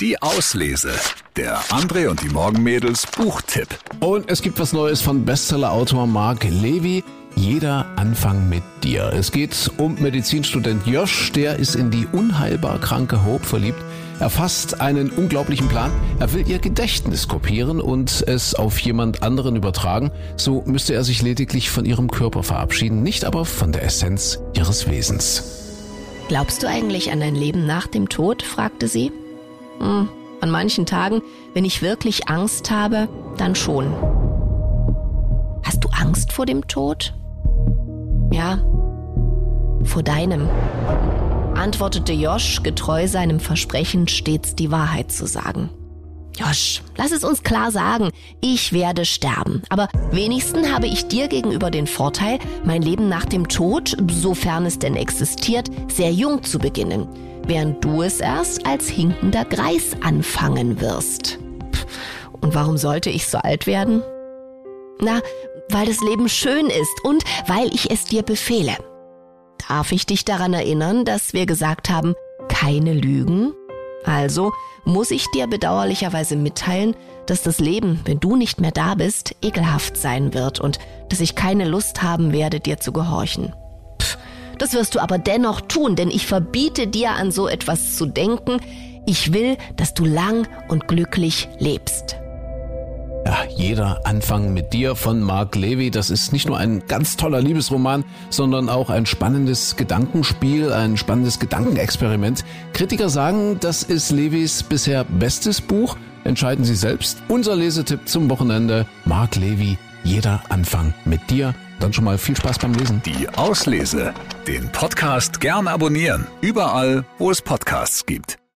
Die Auslese. Der André und die Morgenmädels Buchtipp. Und es gibt was Neues von Bestsellerautor Mark Levy. Jeder Anfang mit dir. Es geht um Medizinstudent Josh, der ist in die unheilbar kranke Hope verliebt. Er fasst einen unglaublichen Plan. Er will ihr Gedächtnis kopieren und es auf jemand anderen übertragen. So müsste er sich lediglich von ihrem Körper verabschieden, nicht aber von der Essenz ihres Wesens. Glaubst du eigentlich an ein Leben nach dem Tod? fragte sie. Hm, an manchen Tagen, wenn ich wirklich Angst habe, dann schon. Hast du Angst vor dem Tod? Ja, vor deinem, antwortete Josh, getreu seinem Versprechen, stets die Wahrheit zu sagen. Josh, lass es uns klar sagen, ich werde sterben. Aber wenigstens habe ich dir gegenüber den Vorteil, mein Leben nach dem Tod, sofern es denn existiert, sehr jung zu beginnen, während du es erst als hinkender Greis anfangen wirst. Und warum sollte ich so alt werden? Na, weil das Leben schön ist und weil ich es dir befehle. Darf ich dich daran erinnern, dass wir gesagt haben, keine Lügen? Also muss ich dir bedauerlicherweise mitteilen, dass das Leben, wenn du nicht mehr da bist, ekelhaft sein wird und dass ich keine Lust haben werde, dir zu gehorchen. Das wirst du aber dennoch tun, denn ich verbiete dir an so etwas zu denken. Ich will, dass du lang und glücklich lebst. Ja, jeder Anfang mit dir von Mark Levy, das ist nicht nur ein ganz toller Liebesroman, sondern auch ein spannendes Gedankenspiel, ein spannendes Gedankenexperiment. Kritiker sagen, das ist Levys bisher bestes Buch. Entscheiden Sie selbst. Unser Lesetipp zum Wochenende, Mark Levy, jeder Anfang mit dir. Dann schon mal viel Spaß beim Lesen. Die Auslese. Den Podcast gern abonnieren. Überall, wo es Podcasts gibt.